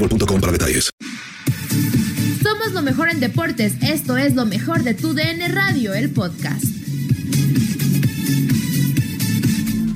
boostmobile.com para detalles. Somos lo mejor en deportes. Esto es lo mejor de tu DN Radio, el podcast.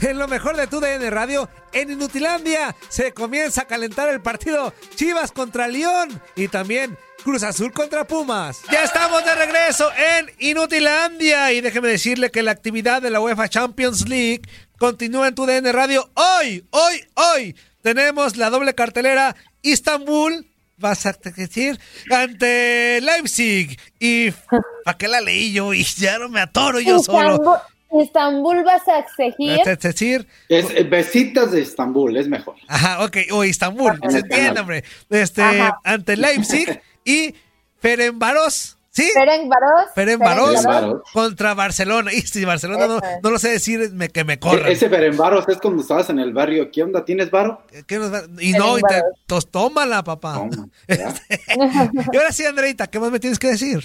En lo mejor de tu DN Radio, en Inutilandia se comienza a calentar el partido Chivas contra León y también Cruz Azul contra Pumas. Ya estamos de regreso en Inutilandia y déjeme decirle que la actividad de la UEFA Champions League continúa en tu DN Radio. Hoy, hoy, hoy tenemos la doble cartelera Istanbul. Vas a decir ante Leipzig y ¿para qué la leí yo? Y ya no me atoro yo solo. Istambul vas a exigir. Es decir, Es eh, besitas de Estambul, es mejor. Ajá, ok, o Istambul, se entiende, hombre. Este, Ajá. ante Leipzig y Ferencváros, ¿sí? Ferencváros Ferencváros. contra Barcelona. Y si Barcelona no, lo sé decir, me, que me corran. E- Ese Berenbaros es cuando estabas en el barrio. ¿Qué onda? ¿Tienes varo? ¿Qué nos va- Y no, y te, tos- tómala, papá. Toma, ya. y ahora sí, Andreita, ¿qué más me tienes que decir?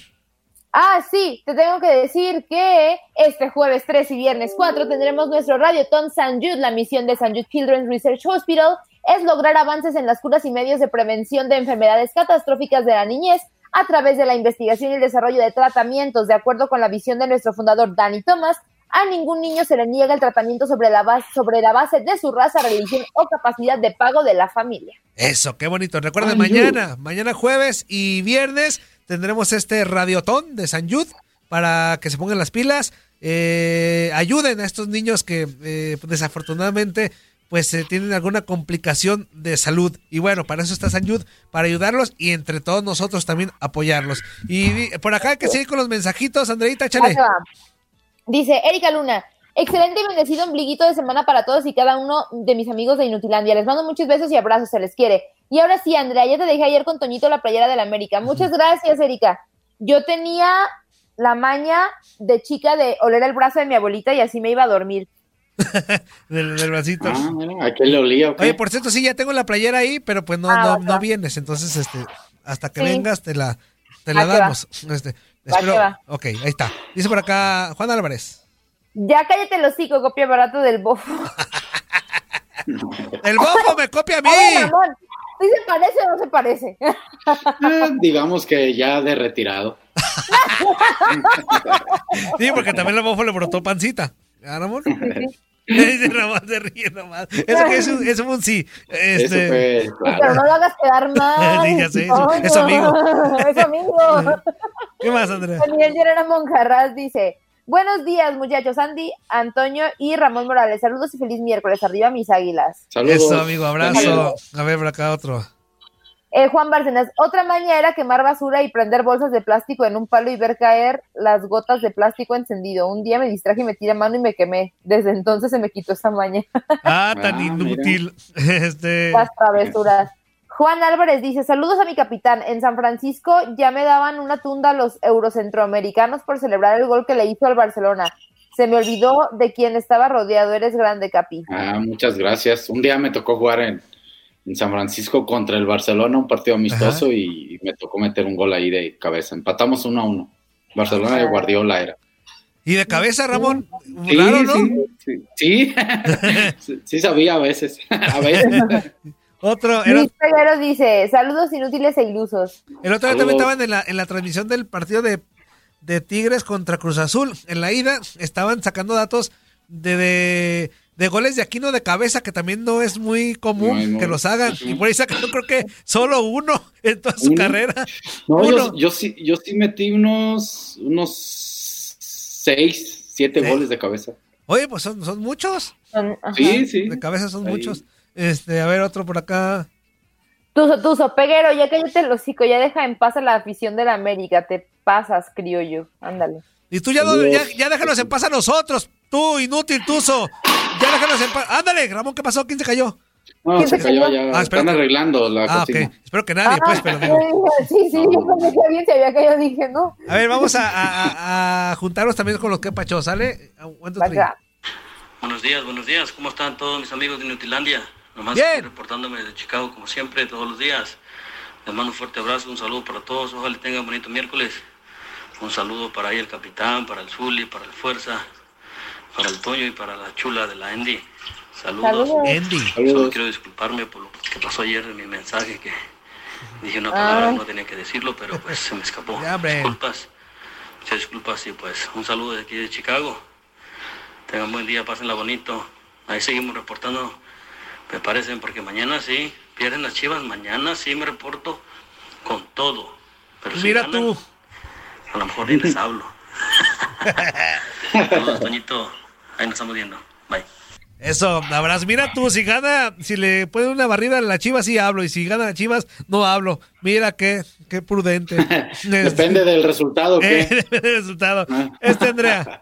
Ah, sí, te tengo que decir que este jueves 3 y viernes 4 tendremos nuestro Radioton San Jude. La misión de San Jude Children's Research Hospital es lograr avances en las curas y medios de prevención de enfermedades catastróficas de la niñez a través de la investigación y el desarrollo de tratamientos. De acuerdo con la visión de nuestro fundador Danny Thomas, a ningún niño se le niega el tratamiento sobre la base, sobre la base de su raza, religión o capacidad de pago de la familia. Eso, qué bonito. Recuerden, mañana, mañana jueves y viernes tendremos este radiotón de San Yud para que se pongan las pilas. Eh, ayuden a estos niños que eh, desafortunadamente pues eh, tienen alguna complicación de salud. Y bueno, para eso está San Yud, para ayudarlos y entre todos nosotros también apoyarlos. Y por acá hay que seguir con los mensajitos, Andreita, échale. Dice Erika Luna, excelente y bendecido ombliguito de semana para todos y cada uno de mis amigos de Inutilandia. Les mando muchos besos y abrazos, se les quiere. Y ahora sí, Andrea, ya te dejé ayer con Toñito la playera de la América. Muchas gracias, Erika. Yo tenía la maña de chica de oler el brazo de mi abuelita y así me iba a dormir. Del, del bracito. Ah. Oye, por cierto, sí, ya tengo la playera ahí, pero pues no, Ah, no, va, no va. vienes. Entonces, este, hasta que Sí. vengas te la, te la Va va. damos. Este, espero- que va. Ok, ahí está. Dice por acá Juan Álvarez. Ya cállate el hocico, copia barato del bofo. El bofo me copia a mí. Oye, Ramón, ¿sí se parece o no se parece? Eh, digamos que ya de retirado. Sí, porque también el bofo le brotó pancita. ¿Ah, Ramón? Ramón, se ríe nomás. Eso que es un, eso fue un sí. Eso Este, fue, Pero claro. no lo hagas quedar mal. Sí, ya sé, eso- es amigo. es amigo. ¿Qué más, Andrea? Daniel Llerena Monjarras dice: Buenos días, muchachos. Andy, Antonio y Ramón Morales. Saludos y feliz miércoles. Arriba mis águilas. Saludos. Eso, amigo, abrazo. Daniel. A ver, por acá otro. Eh, Juan Bárcenas, otra maña era quemar basura y prender bolsas de plástico en un palo y ver caer las gotas de plástico encendido. Un día me distraje y me tiré mano y me quemé. Desde entonces se me quitó esa maña. Ah, tan inútil. Este... Las travesuras. Juan Álvarez dice, saludos a mi capitán. En San Francisco ya me daban una tunda a los eurocentroamericanos por celebrar el gol que le hizo al Barcelona. Se me olvidó de quién estaba rodeado. Eres grande, Capi. Ah, muchas gracias. Un día me tocó jugar en, en San Francisco contra el Barcelona, un partido amistoso, y, y me tocó meter un gol ahí de cabeza. Empatamos uno a uno. Barcelona de Guardiola era. ¿Y de cabeza, Ramón? Sí, Raro, ¿no? sí, sí, sí. Sabía a veces. A veces. Otro, Luis Peguero dice, saludos inútiles e ilusos. el otro día también estaban en la, en la transmisión del partido de, de Tigres contra Cruz Azul. En la ida estaban sacando datos de, de, de goles de Aquino de cabeza, que también no es muy común No, no. que los hagan. Y por ahí sacaron creo que solo uno en toda su Uno. carrera. No, Uno. yo, yo sí, yo sí metí unos, unos seis, siete Sí. goles de cabeza. Oye, pues son, son muchos. Ajá. Sí, sí. De cabeza son Ahí. muchos. Este, a ver, otro por acá. Tuzo, Tuzo, Peguero, ya cállate el hocico, ya deja en paz a la afición de la América, te pasas, criollo, ándale. Y tú ya, no- ya, ya déjanos en paz a nosotros. Tú, inútil, tuzo. Ya déjanos en paz. Ándale, Ramón, ¿qué pasó? ¿Quién se cayó? No, ¿Quién se se cayó cayó? ya. Ah, Están que- arreglando la Ah, cocina. ok. Espero que nadie, pues, pero. Ah, sí, sí, yo pensé que alguien se había caído, dije, no. A ver, vamos a, a- a- a juntarnos también con los que pacho, ¿sale? Venga. Buenos días, buenos días. ¿Cómo están todos mis amigos de Nutilandia? Nomás Bien. reportándome de Chicago como siempre, todos los días. Les mando un fuerte abrazo, un saludo para todos. Ojalá tengan bonito miércoles. Un saludo para ahí el capitán, para el Zuli, para el Fuerza, para el Toño y para la chula de la Andy. Saludos. Saludos. Andy. Solo quiero disculparme por lo que pasó ayer en mi mensaje, que dije una palabra, Ah. no tenía que decirlo, pero pues se me escapó. Ya. Disculpas. Muchas disculpas y pues un saludo de aquí de Chicago. Tengan buen día, pásenla bonito. Ahí seguimos reportando, me parecen, porque mañana sí, pierden las chivas, mañana sí me reporto con todo. Pero si Mira ganan, tú. A lo mejor ni les hablo. Saludos, Toñito. Ahí nos estamos viendo. Bye. Eso, abrazo. Mira tú, si gana, si le ponen una barrida a la Chivas, sí hablo. Y si gana la Chivas, no hablo. Mira qué, qué prudente. Depende del resultado. ¿qué? depende del resultado. Ah. Este, Andrea.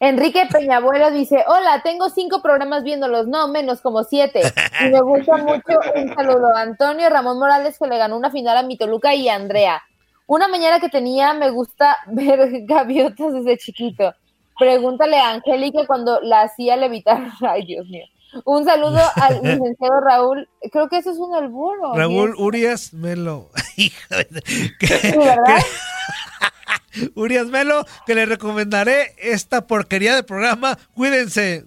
Enrique Peñabuelo dice, hola, tengo cinco programas viéndolos, no, menos como siete. Y me gusta mucho un saludo a Antonio Ramón Morales que le ganó una final a mi Toluca y a Andrea. Una mañana que tenía, me gusta ver gaviotas desde chiquito. Pregúntale a Angélica cuando la hacía levitar. Ay, Dios mío. Un saludo al licenciado Raúl. Creo que eso es un albur. ¿o Raúl qué? Urias Melo. Sí, ¿verdad? Urias Melo, que le recomendaré esta porquería de programa. Cuídense.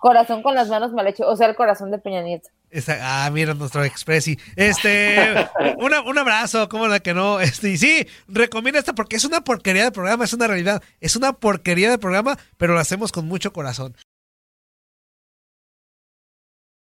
Corazón con las manos mal hecho. O sea, el corazón de Peña Nieto. Esa- ah, mira nuestro expressi. Este, una- un abrazo, cómo la que no. Este, y sí, recomienda esta porque es una porquería de programa, es una realidad. Es una porquería de programa, pero lo hacemos con mucho corazón.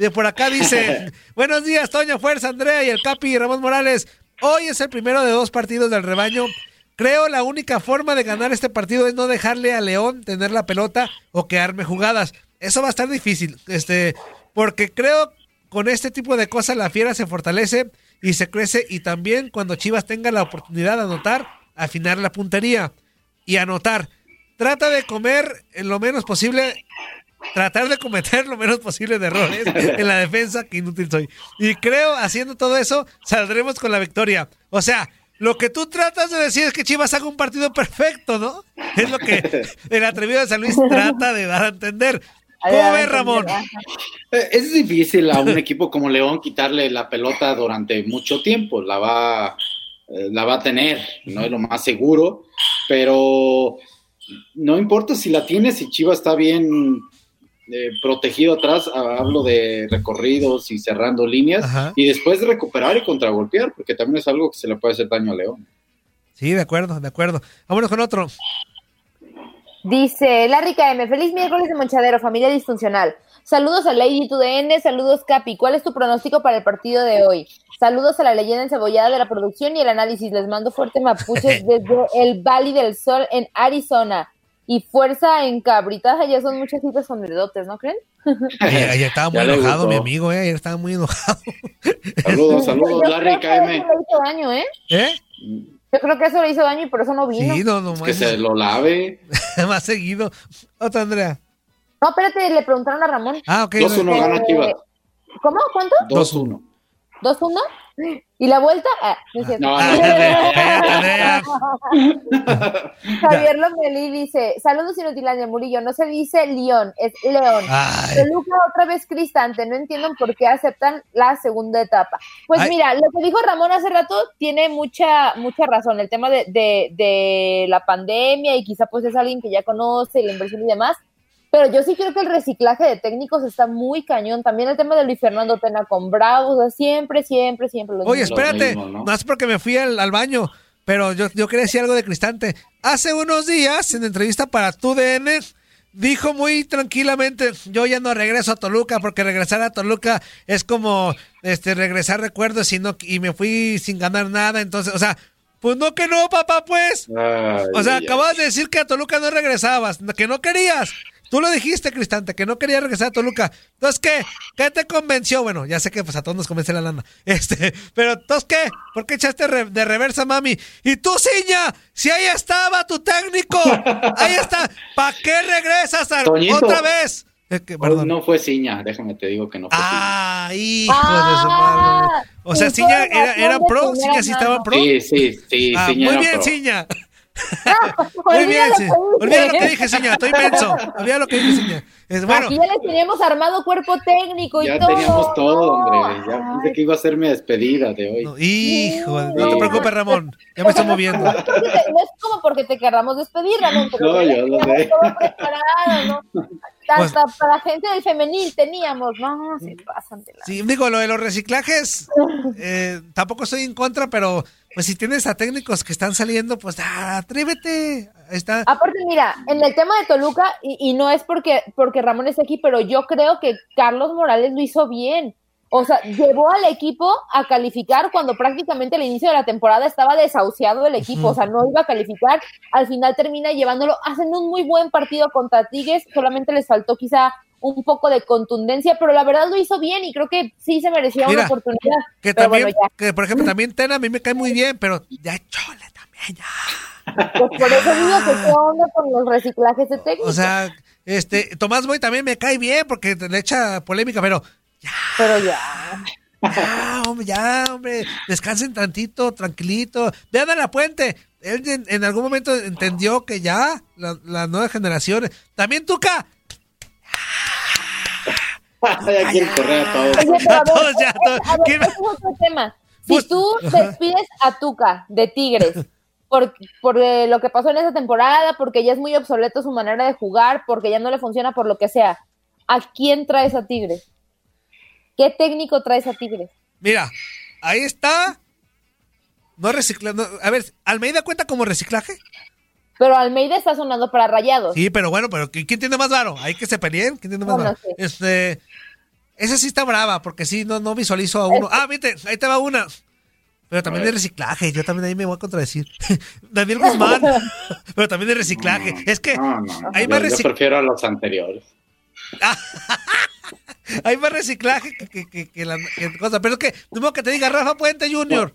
De por acá dice, buenos días, Toño Fuerza, Andrea y el Capi y Ramón Morales. Hoy es el primero de dos partidos del rebaño. Creo la única forma de ganar este partido es no dejarle a León tener la pelota o que arme jugadas. Eso va a estar difícil, este, porque creo con este tipo de cosas la fiera se fortalece y se crece y también cuando Chivas tenga la oportunidad de anotar, afinar la puntería y anotar. Trata de comer lo menos posible tratar de cometer lo menos posible de errores en la defensa, que inútil soy. Y creo, haciendo todo eso, saldremos con la victoria. O sea, lo que tú tratas de decir es que Chivas haga un partido perfecto, ¿no? Es lo que el atrevido de San Luis trata de dar a entender. ¿Cómo ves, Ramón? Eh, Es difícil a un equipo como León quitarle la pelota durante mucho tiempo. La va, eh, la va a tener, no es lo más seguro, pero no importa si la tiene, si Chivas está bien eh, protegido atrás, ah, hablo de recorridos y cerrando líneas, Ajá. y después de recuperar y contragolpear, porque también es algo que se le puede hacer daño a León. Sí, de acuerdo, de acuerdo. Vámonos con otro. Dice Larry KM, feliz miércoles de Monchadero, familia disfuncional. Saludos a Lady 2DN, saludos Capi. ¿Cuál es tu pronóstico para el partido de hoy? Saludos a la leyenda encebollada de la producción y el análisis. Les mando fuerte mapuches desde el Valle del Sol en Arizona. Y fuerza en cabritaja, ya son muchas citas con dedotes, ¿no creen? Ayer, ayer estaba muy enojado, mi amigo, ¿eh? Ayer estaba muy enojado. Saludos, saludos, Yo Larry creo que eso KM. le hizo daño, ¿eh? ¿Eh? Yo creo que eso le hizo daño y por eso no vino. Sí, no, no, Que se lo lave. más seguido. Otra, Andrea. No, espérate, le preguntaron a Ramón. Ah, ok. 2-1 Eh, gana Chivas. ¿Cómo? ¿Cuánto? 2-1. ¿2-1? ¿Y la vuelta? Ah, no es. Javier Lomelí dice, saludos Inutilandia Murillo, no se dice León, es León. Toluca otra vez Cristante, no entiendo por qué aceptan la segunda etapa. Pues Ay. mira, lo que dijo Ramón hace rato tiene mucha mucha razón, el tema de, de, de la pandemia y quizá pues es alguien que ya conoce la inversión y demás, pero yo sí creo que el reciclaje de técnicos está muy cañón, también el tema de Luis Fernando Tena con Bravos, o sea, siempre, siempre, siempre. lo Oye, espérate. mismo, ¿no? porque me fui al, al baño, pero yo, yo quería decir algo de Cristante. Hace unos días, en entrevista para TUDN, dijo muy tranquilamente, yo ya no regreso a Toluca, porque regresar a Toluca es como este regresar recuerdos y, no, y me fui sin ganar nada. Entonces, o sea, pues no que no, papá, pues. Ay, O sea, ay, acabas de decir que a Toluca no regresabas, que no querías. Tú lo dijiste, Cristante, que no querías regresar a Toluca. Entonces, ¿qué? ¿Qué te convenció? Bueno, ya sé que pues a todos nos convence la lana. Este, pero entonces, ¿qué? ¿Por qué echaste re- de reversa, mami? Y tú, Ciña, si ahí estaba tu técnico, ahí está. ¿Para qué regresas a- Toñito. otra vez? Que- perdón. no fue Ciña, déjame te digo que no fue Ah, hijo de su Ah, madre. O sea, Ciña era, era pro, Ciña sí estaba pro. Ciña. Sí, sí, sí, Ah, Ciña muy era bien, pro. Ciña. Muy bien, Olvida sí. lo que Olvida lo dije. que dije, Ciña. Estoy menso. Olvida lo que dije, Ciña. Es bueno. Aquí ya les teníamos armado cuerpo técnico y Ya todo. teníamos todo, No. hombre. Ya pensé que iba a ser mi despedida de hoy. No, hijo, no te preocupes, Ramón. Ya me estoy moviendo. No es como porque te querramos despedir, Ramón, pero No, ya yo lo sé. todo preparado, ¿no? Pues- Hasta para gente del femenil teníamos, no, se pasan de la... Sí, digo, lo de los reciclajes, eh, tampoco estoy en contra, pero pues si tienes a técnicos que están saliendo, pues ah, atrévete. Está. Aparte, mira, en el tema de Toluca, y, no es porque, porque Ramón esté aquí, pero yo creo que Carlos Morales lo hizo bien. O sea, llevó al equipo a calificar cuando prácticamente al inicio de la temporada estaba desahuciado el equipo, o sea, no iba a calificar. Al final termina llevándolo, hacen un muy buen partido contra Tigres, solamente les faltó quizá un poco de contundencia, pero la verdad lo hizo bien y creo que sí se merecía Mira, una oportunidad. Que Pero también, bueno, ya. que por ejemplo, también Tena a mí me cae muy bien, pero ya chole también, ya. Pues por eso digo que qué onda con los reciclajes de técnicos. O sea, este, Tomás Boy también me cae bien porque le echa polémica, pero pero ya. ya, hombre, ya, hombre, descansen tantito, tranquilito. Vean a la puente. Él en, en algún momento entendió que ya, la, la nueva generación. También Tuca. Ya quieren correr a todos. Oye, pero a ver, todos ya, todos. a ver, ¿Quién- ese es otro tema. Si Pues- tú despides a Tuca de Tigres por, por eh, lo que pasó en esa temporada, porque ya es muy obsoleto su manera de jugar, porque ya no le funciona por lo que sea, ¿a quién traes a Tigres? ¿Qué técnico traes a Tigres? Mira, ahí está. No reciclando. A ver, ¿Almeida cuenta como reciclaje? Pero Almeida está sonando para Rayados. Sí, pero bueno, pero ¿qui- ¿quién tiene más varo? Hay que se peleen. ¿Quién tiene más No, varo? no sé. Este. Esa sí está brava, porque sí, no, no visualizo a uno. Ah, viste, ahí te va una. Pero también de reciclaje, yo también ahí me voy a contradecir. Daniel Guzmán, pero también de reciclaje. Es que No, no, hay yo, más, yo recic- prefiero a los anteriores. hay más reciclaje que, que, que, que la que cosa. Pero es que, modo que te diga Rafa Puente Jr.